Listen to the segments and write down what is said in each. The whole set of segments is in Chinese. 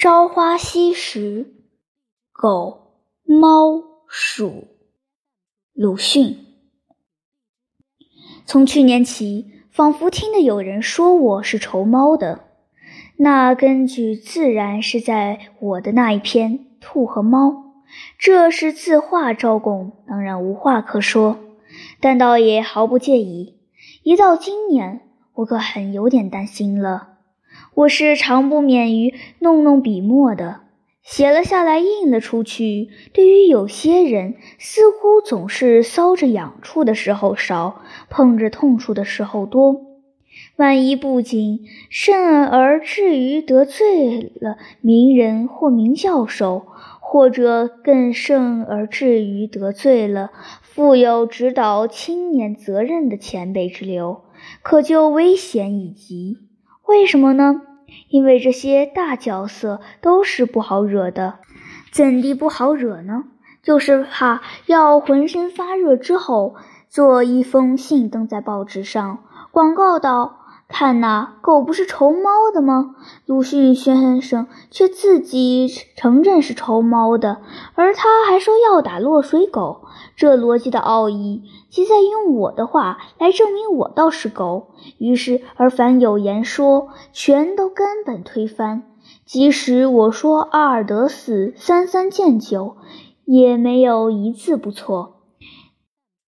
朝花夕拾，狗、猫、鼠。鲁迅。从去年起，仿佛听得有人说我是仇猫的。那根据自然是在我的那一篇《兔和猫》，这是字画招供，当然无话可说。但倒也毫不介意。一到今年，我可很有点担心了。我是常不免于弄弄笔墨的，写了下来，印了出去。对于有些人，似乎总是搔着痒处的时候少，碰着痛处的时候多。万一不仅甚而至于得罪了名人或名教授，或者更甚而至于得罪了负有指导青年责任的前辈之流，可就危险已极。为什么呢？因为这些大角色都是不好惹的。怎地不好惹呢？就是怕要浑身发热之后，做一封信登在报纸上，广告道。看呐，狗不是仇猫的吗？鲁迅先生却自己承认是仇猫的，而他还说要打落水狗。这逻辑的奥义，即在用我的话来证明我倒是狗。于是，而凡有言说，全都根本推翻。即使我说阿尔德死三三见酒，也没有一字不错。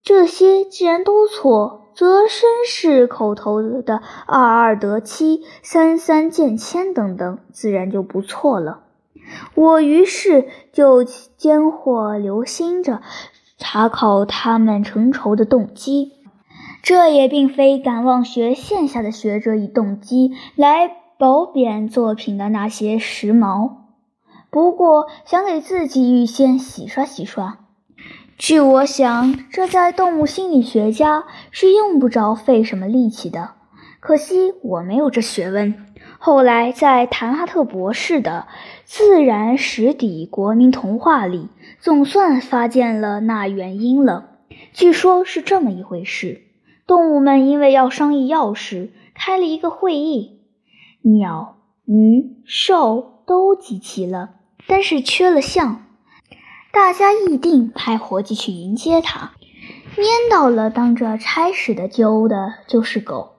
这些既然都错。则绅士口头的“二二得七，三三见千”等等，自然就不错了。我于是就间或留心着查考他们成仇的动机。这也并非敢望学线下的学者以动机来褒贬作品的那些时髦，不过想给自己预先洗刷洗刷。据我想，这在动物心理学家是用不着费什么力气的。可惜我没有这学问。后来在谭哈特博士的《自然史底国民童话》里，总算发现了那原因了。据说是这么一回事：动物们因为要商议要事，开了一个会议，鸟、鱼、兽都集齐了，但是缺了象。大家议定派伙计去迎接他，蔫到了当着差使的揪的就是狗。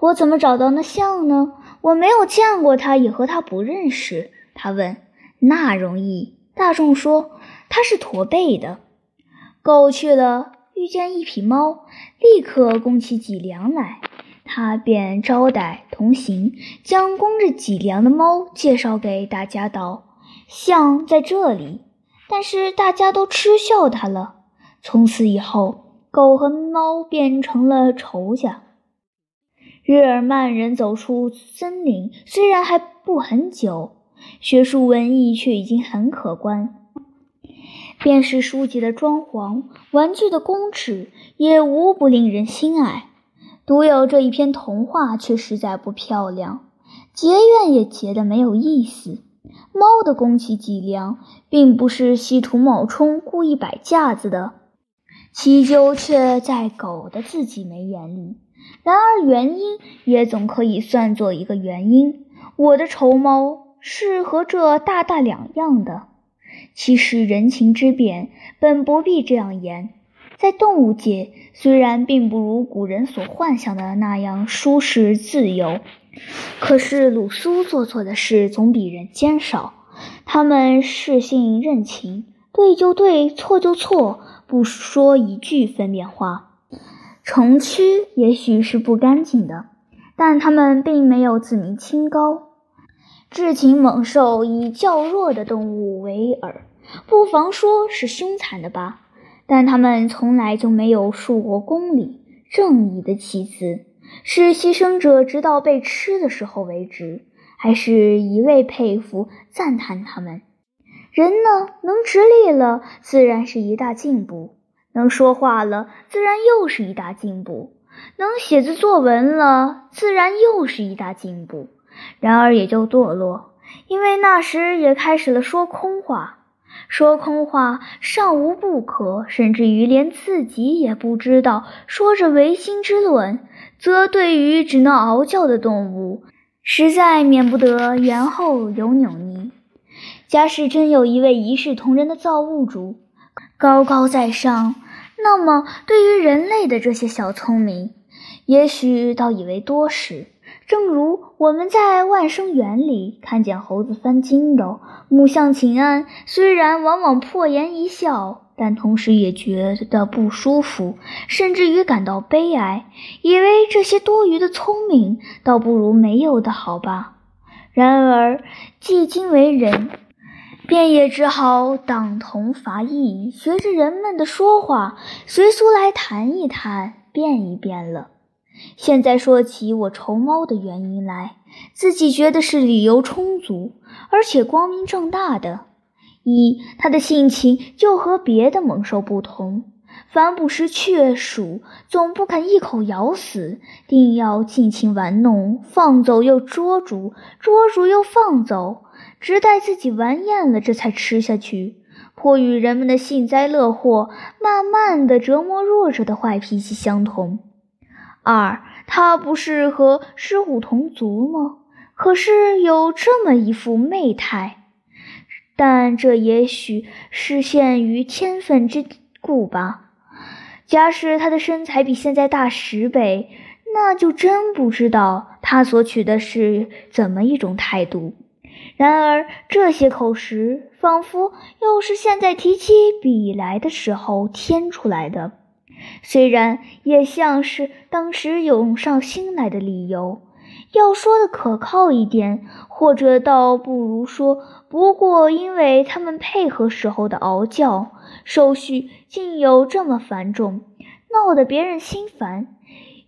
我怎么找到那象呢？我没有见过他，也和他不认识。他问：“那容易。”大众说：“他是驼背的。”狗去了，遇见一匹猫，立刻弓起脊梁来。他便招待同行，将弓着脊梁的猫介绍给大家道：“象在这里。”但是大家都嗤笑他了。从此以后，狗和猫变成了仇家。日耳曼人走出森林，虽然还不很久，学术文艺却已经很可观。便是书籍的装潢、玩具的公尺，也无不令人心爱。独有这一篇童话却实在不漂亮，结怨也结得没有意思。猫的宫崎脊梁，并不是稀土冒充故意摆架子的，其究却在狗的自己没眼里。然而原因也总可以算作一个原因。我的仇猫是和这大大两样的。其实人情之变，本不必这样言。在动物界，虽然并不如古人所幻想的那样舒适自由。可是鲁苏做错的事总比人间少。他们视性任情，对就对，错就错，不说一句分辨话。城区也许是不干净的，但他们并没有自命清高。智禽猛兽以较弱的动物为饵，不妨说是凶残的吧。但他们从来就没有树过公理正义的旗子。是牺牲者，直到被吃的时候为止，还是一味佩服赞叹他们？人呢，能直立了，自然是一大进步；能说话了，自然又是一大进步；能写字作文了，自然又是一大进步。然而也就堕落，因为那时也开始了说空话。说空话尚无不可，甚至于连自己也不知道，说着唯心之论。则对于只能嗷叫的动物，实在免不得言后有扭捏。假使真有一位一视同仁的造物主，高高在上，那么对于人类的这些小聪明，也许倒以为多时。正如我们在万生园里看见猴子翻筋斗、木向请安，虽然往往破颜一笑，但同时也觉得不舒服，甚至于感到悲哀，以为这些多余的聪明倒不如没有的好吧。然而，既今为人，便也只好党同伐异，学着人们的说话，随俗来谈一谈，变一变了。现在说起我愁猫的原因来，自己觉得是理由充足，而且光明正大的。一，他的性情就和别的猛兽不同，凡不食雀鼠，总不肯一口咬死，定要尽情玩弄，放走又捉住，捉住又放走，直待自己玩厌了，这才吃下去。颇与人们的幸灾乐祸，慢慢的折磨弱者的坏脾气相同。二，他不是和狮虎同族吗？可是有这么一副媚态，但这也许是限于天分之故吧。假使他的身材比现在大十倍，那就真不知道他所取的是怎么一种态度。然而这些口实，仿佛又是现在提起笔来的时候添出来的。虽然也像是当时涌上心来的理由，要说的可靠一点，或者倒不如说，不过因为他们配合时候的嗷叫，手续竟有这么繁重，闹得别人心烦。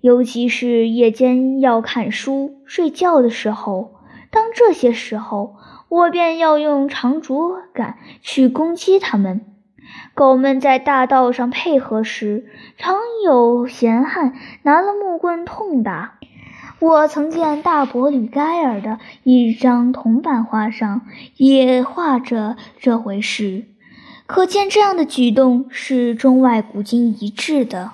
尤其是夜间要看书、睡觉的时候，当这些时候，我便要用长竹竿去攻击他们。狗们在大道上配合时，常有闲汉拿了木棍痛打。我曾见大伯吕盖尔的一张铜版画上也画着这回事，可见这样的举动是中外古今一致的。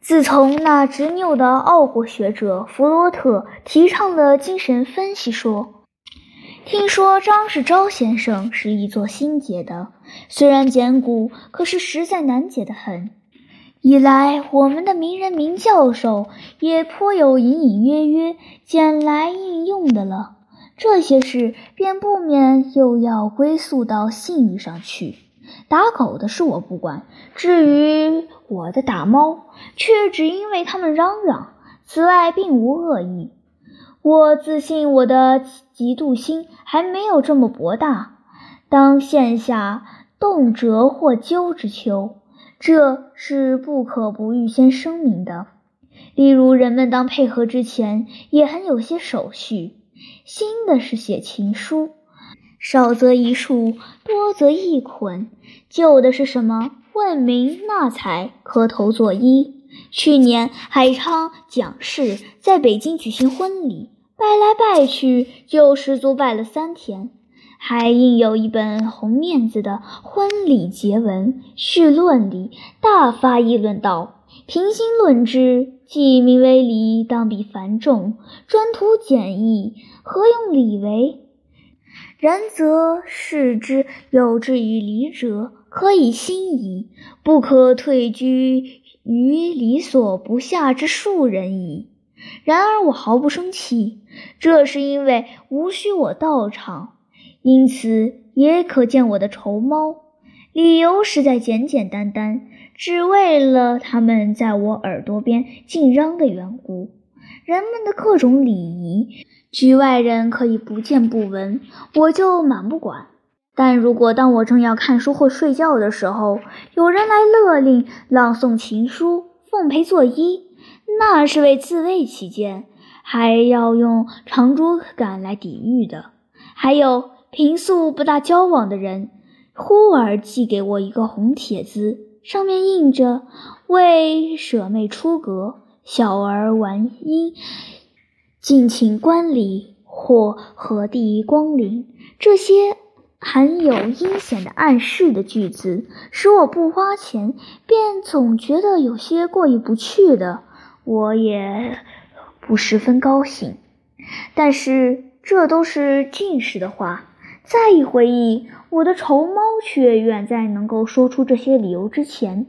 自从那执拗的奥国学者弗罗特提倡了精神分析说。听说张世钊先生是一座新解的，虽然简古，可是实在难解的很。以来我们的名人名教授也颇有隐隐约约捡来应用的了。这些事便不免又要归宿到信誉上去。打狗的事我不管，至于我的打猫，却只因为他们嚷嚷，此外并无恶意。我自信我的嫉妒心还没有这么博大，当现下动辄或揪之秋，这是不可不预先声明的。例如，人们当配合之前，也很有些手续。新的是写情书，少则一束，多则一捆；旧的是什么问名纳采，磕头作揖。去年海昌蒋氏在北京举行婚礼。拜来拜去，就十足拜了三天，还印有一本红面子的婚礼结文序论里，大发议论道：“平心论之，既名为礼，当比繁重，专图简易，何用礼为？然则视之有志于礼者，可以心矣，不可退居于礼所不下之庶人矣。”然而我毫不生气，这是因为无需我到场，因此也可见我的仇猫。理由实在简简单单，只为了他们在我耳朵边尽嚷的缘故。人们的各种礼仪，局外人可以不见不闻，我就满不管。但如果当我正要看书或睡觉的时候，有人来勒令朗诵情书，奉陪作揖。那是为自卫起见，还要用长竹竿来抵御的。还有平素不大交往的人，忽而寄给我一个红帖子，上面印着“为舍妹出阁，小儿玩音，敬请观礼或何地光临”这些含有阴险的暗示的句子，使我不花钱便总觉得有些过意不去的。我也不十分高兴，但是这都是近视的话。再一回忆，我的仇猫却远在能够说出这些理由之前，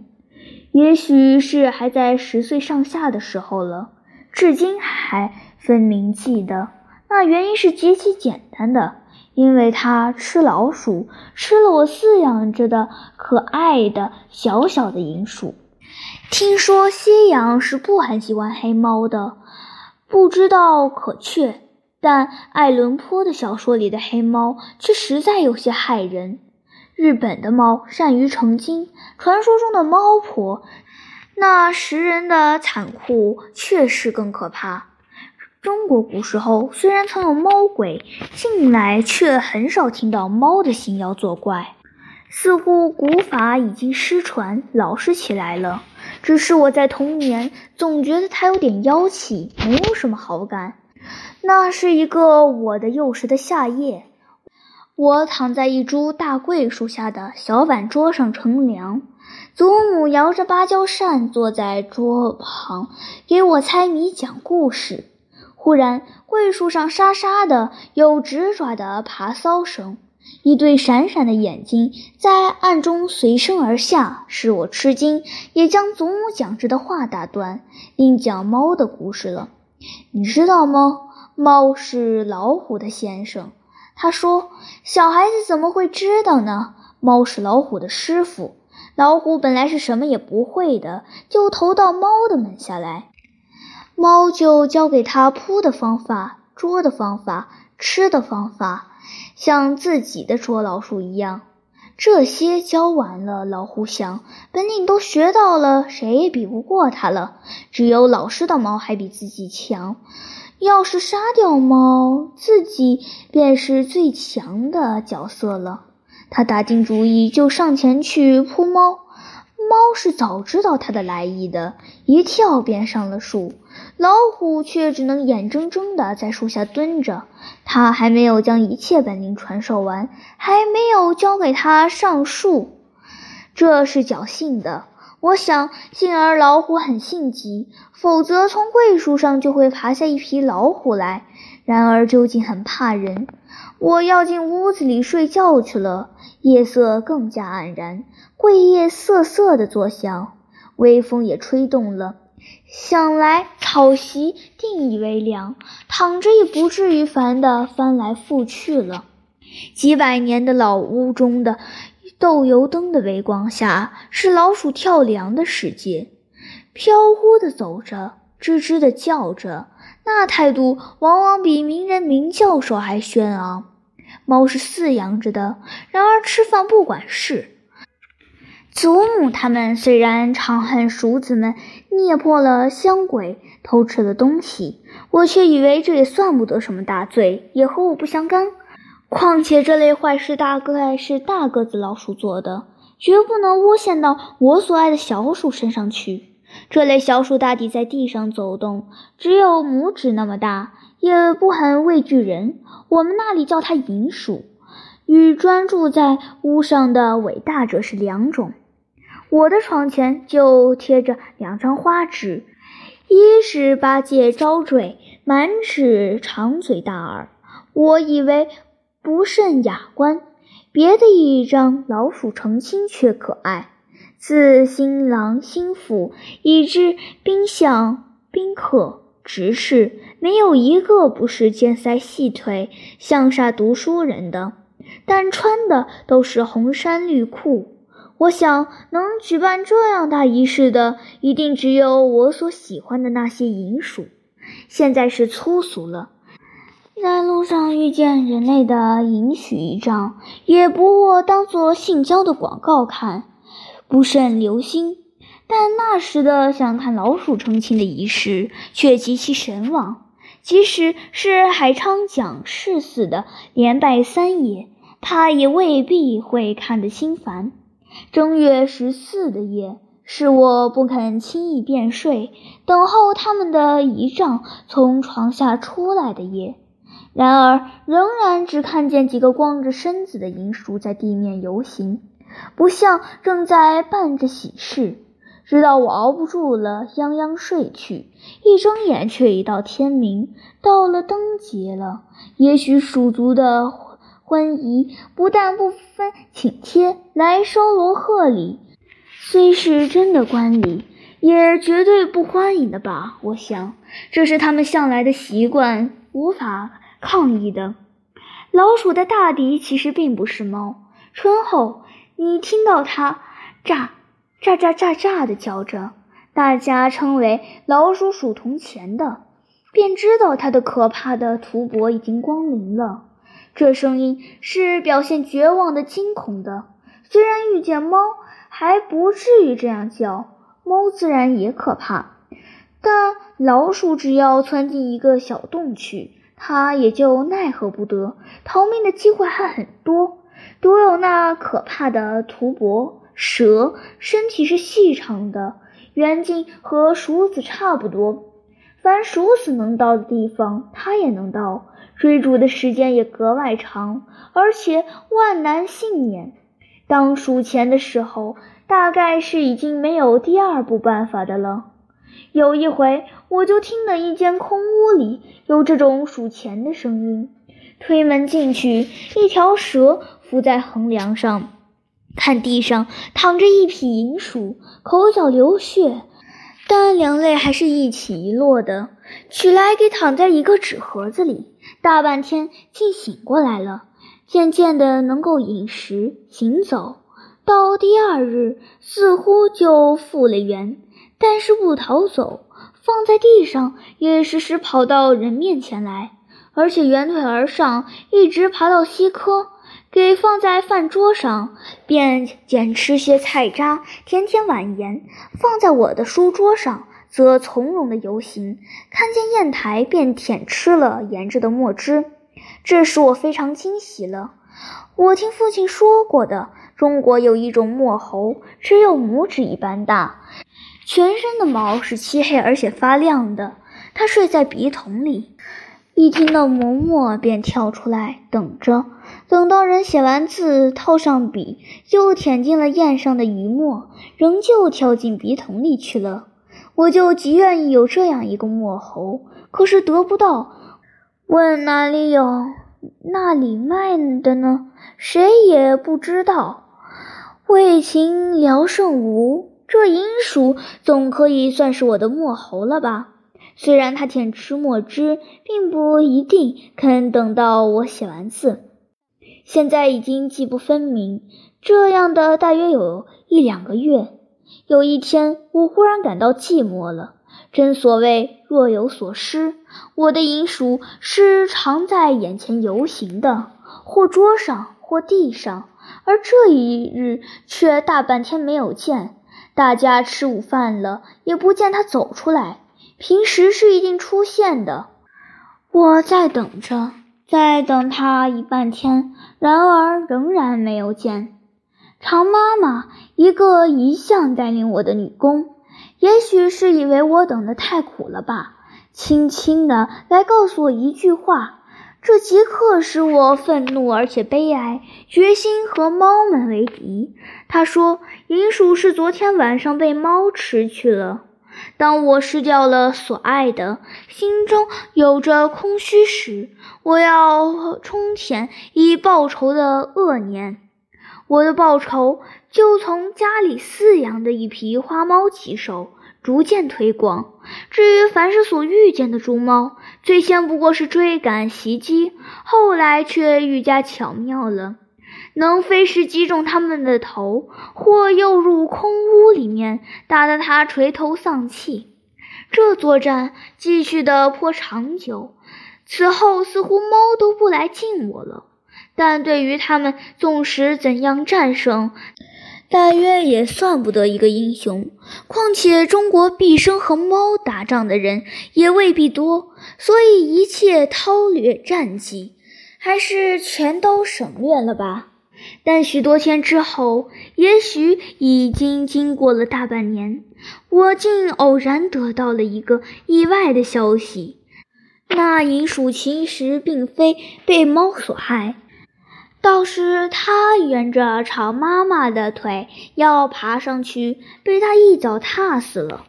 也许是还在十岁上下的时候了，至今还分明记得。那原因是极其简单的，因为它吃老鼠，吃了我饲养着的可爱的小小的银鼠。听说西洋是不很喜欢黑猫的，不知道可确。但爱伦坡的小说里的黑猫却实在有些害人。日本的猫善于成精，传说中的猫婆，那食人的残酷确实更可怕。中国古时候虽然曾有猫鬼，近来却很少听到猫的行妖作怪，似乎古法已经失传，老实起来了。只是我在童年总觉得它有点妖气，没有什么好感。那是一个我的幼时的夏夜，我躺在一株大桂树下的小板桌上乘凉，祖母摇着芭蕉扇坐在桌旁给我猜谜讲故事。忽然，桂树上沙沙的有直爪的爬搔声，一对闪闪的眼睛在暗中随声而下，使我吃惊，也将祖母讲着的话打断，另讲猫的故事了。你知道吗？猫是老虎的先生。他说：“小孩子怎么会知道呢？猫是老虎的师傅。老虎本来是什么也不会的，就投到猫的门下来。猫就教给他扑的方法、捉的方法、吃的方法，像自己的捉老鼠一样。这些教完了，老虎想，本领都学到了，谁也比不过它了。只有老师的猫还比自己强。要是杀掉猫，自己便是最强的角色了。他打定主意，就上前去扑猫。猫是早知道它的来意的，一跳便上了树。老虎却只能眼睁睁地在树下蹲着。它还没有将一切本领传授完，还没有教给它上树，这是侥幸的。我想，幸而老虎很性急，否则从桂树上就会爬下一匹老虎来。然而究竟很怕人。我要进屋子里睡觉去了。夜色更加黯然，桂叶瑟瑟地作响，微风也吹动了。想来草席定已微凉，躺着也不至于烦得翻来覆去了。几百年的老屋中的豆油灯的微光下，是老鼠跳梁的世界，飘忽地走着，吱吱地叫着，那态度往往比名人名教授还轩昂。猫是饲养着的，然而吃饭不管事。祖母他们虽然常恨鼠子们捏破了香鬼，偷吃了东西，我却以为这也算不得什么大罪，也和我不相干。况且这类坏事大概是大个子老鼠做的，绝不能诬陷到我所爱的小鼠身上去。这类小鼠大抵在地上走动，只有拇指那么大，也不很畏惧人。我们那里叫它银鼠，与专注在屋上的伟大者是两种。我的床前就贴着两张花纸，一是八戒招赘，满齿长嘴大耳，我以为不甚雅观；别的一张老鼠成亲却可爱，自新郎新妇以至宾相宾客执事，没有一个不是尖腮细腿、像煞读书人的，但穿的都是红衫绿裤。我想，能举办这样大仪式的，一定只有我所喜欢的那些银鼠。现在是粗俗了，在路上遇见人类的银许一仗，也不过当做性交的广告看，不甚留心。但那时的想看老鼠成亲的仪式，却极其神往。即使是海昌讲事似的连拜三爷，他也未必会看得心烦。正月十四的夜，是我不肯轻易便睡，等候他们的仪仗从床下出来的夜。然而，仍然只看见几个光着身子的银鼠在地面游行，不像正在办着喜事。直到我熬不住了，泱泱睡去，一睁眼却已到天明，到了灯节了。也许鼠族的。昏夷不但不分请帖来收罗贺礼，虽是真的官礼，也绝对不欢迎的吧？我想，这是他们向来的习惯，无法抗议的。老鼠的大敌其实并不是猫。春后，你听到它喳喳喳喳喳的叫着，大家称为老鼠鼠铜钱的，便知道它的可怕的屠伯已经光临了。这声音是表现绝望的惊恐的。虽然遇见猫还不至于这样叫，猫自然也可怕，但老鼠只要窜进一个小洞去。他也就奈何不得，逃命的机会还很多。独有那可怕的屠伯蛇，身体是细长的，圆径和鼠子差不多。凡鼠子能到的地方，它也能到，追逐的时间也格外长，而且万难幸免。当数钱的时候，大概是已经没有第二步办法的了。有一回，我就听了一间空屋里有这种数钱的声音。推门进去，一条蛇伏在横梁上，看地上躺着一匹银鼠，口角流血，但两泪还是一起一落的。取来给躺在一个纸盒子里，大半天竟醒过来了，渐渐的能够饮食行走。到第二日，似乎就复了原。但是不逃走，放在地上也时时跑到人面前来，而且圆腿而上，一直爬到西科，给放在饭桌上，便捡吃些菜渣，舔舔碗沿；放在我的书桌上，则从容的游行，看见砚台便舔吃了沿着的墨汁，这使我非常惊喜了。我听父亲说过的，中国有一种墨猴，只有拇指一般大。全身的毛是漆黑而且发亮的，它睡在笔筒里，一听到磨墨便跳出来等着，等到人写完字套上笔，又舔进了砚上的余墨，仍旧跳进笔筒里去了。我就极愿意有这样一个墨猴，可是得不到。问哪里有，那里卖的呢？谁也不知道。为情聊胜无。这银鼠总可以算是我的墨猴了吧？虽然它舔吃墨汁，并不一定肯等到我写完字。现在已经记不分明，这样的大约有一两个月。有一天，我忽然感到寂寞了。真所谓若有所失，我的银鼠是常在眼前游行的，或桌上，或地上，而这一日却大半天没有见。大家吃午饭了，也不见他走出来。平时是一定出现的。我在等着，在等他一半天，然而仍然没有见。常妈妈，一个一向带领我的女工，也许是以为我等得太苦了吧，轻轻的来告诉我一句话，这即刻使我愤怒而且悲哀，决心和猫们为敌。他说。银鼠是昨天晚上被猫吃去了。当我失掉了所爱的，心中有着空虚时，我要充填以报仇的恶念。我的报仇就从家里饲养的一匹花猫起手，逐渐推广。至于凡是所遇见的猪猫，最先不过是追赶袭击，后来却愈加巧妙了。能飞时击中他们的头，或诱入空屋里面，打得他垂头丧气。这作战继续的颇长久，此后似乎猫都不来近我了。但对于他们纵使怎样战胜，大约也算不得一个英雄。况且中国毕生和猫打仗的人也未必多，所以一切韬略战绩，还是全都省略了吧。但许多天之后，也许已经经过了大半年，我竟偶然得到了一个意外的消息：那银鼠其实并非被猫所害，倒是它沿着长妈妈的腿要爬上去，被它一脚踏死了。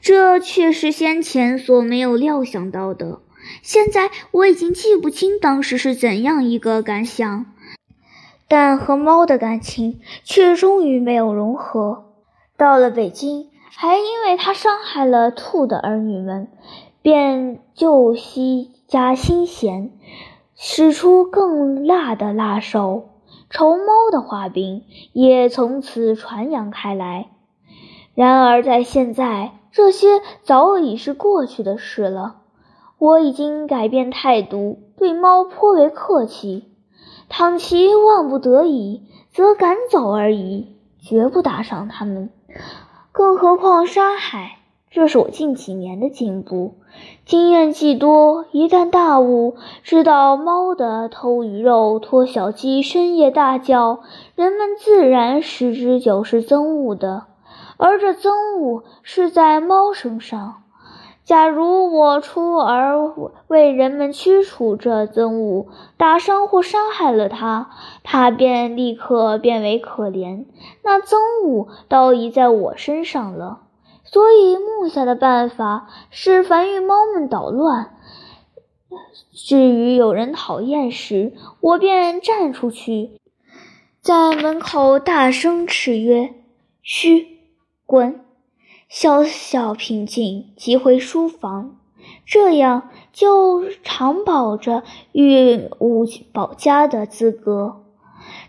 这却是先前所没有料想到的。现在我已经记不清当时是怎样一个感想，但和猫的感情却终于没有融合。到了北京，还因为他伤害了兔的儿女们，便旧习加新嫌，使出更辣的辣手。仇猫的画饼也从此传扬开来。然而，在现在，这些早已是过去的事了。我已经改变态度，对猫颇为客气。倘其万不得已，则赶走而已，绝不打伤他们。更何况沙海，这是我近几年的进步。经验既多，一旦大雾，知道猫的偷鱼肉、拖小鸡深夜大叫，人们自然十之九是憎恶的。而这憎恶是在猫身上。假如我出而为人们驱除这憎恶，打伤或杀害了它，它便立刻变为可怜。那憎恶倒已在我身上了。所以木下的办法是凡遇猫们捣乱，至于有人讨厌时，我便站出去，在门口大声斥曰：“嘘，滚！”小小平静，即回书房，这样就常保着御物保家的资格。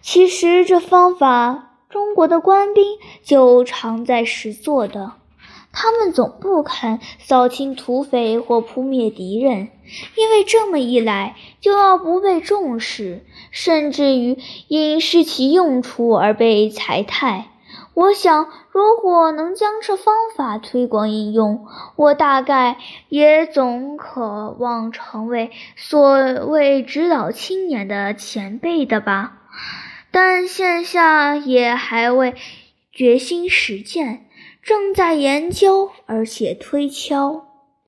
其实这方法，中国的官兵就常在实做的。他们总不肯扫清土匪或扑灭敌人，因为这么一来，就要不被重视，甚至于因失其用处而被裁汰。我想，如果能将这方法推广应用，我大概也总渴望成为所谓指导青年的前辈的吧。但现下也还未决心实践，正在研究，而且推敲。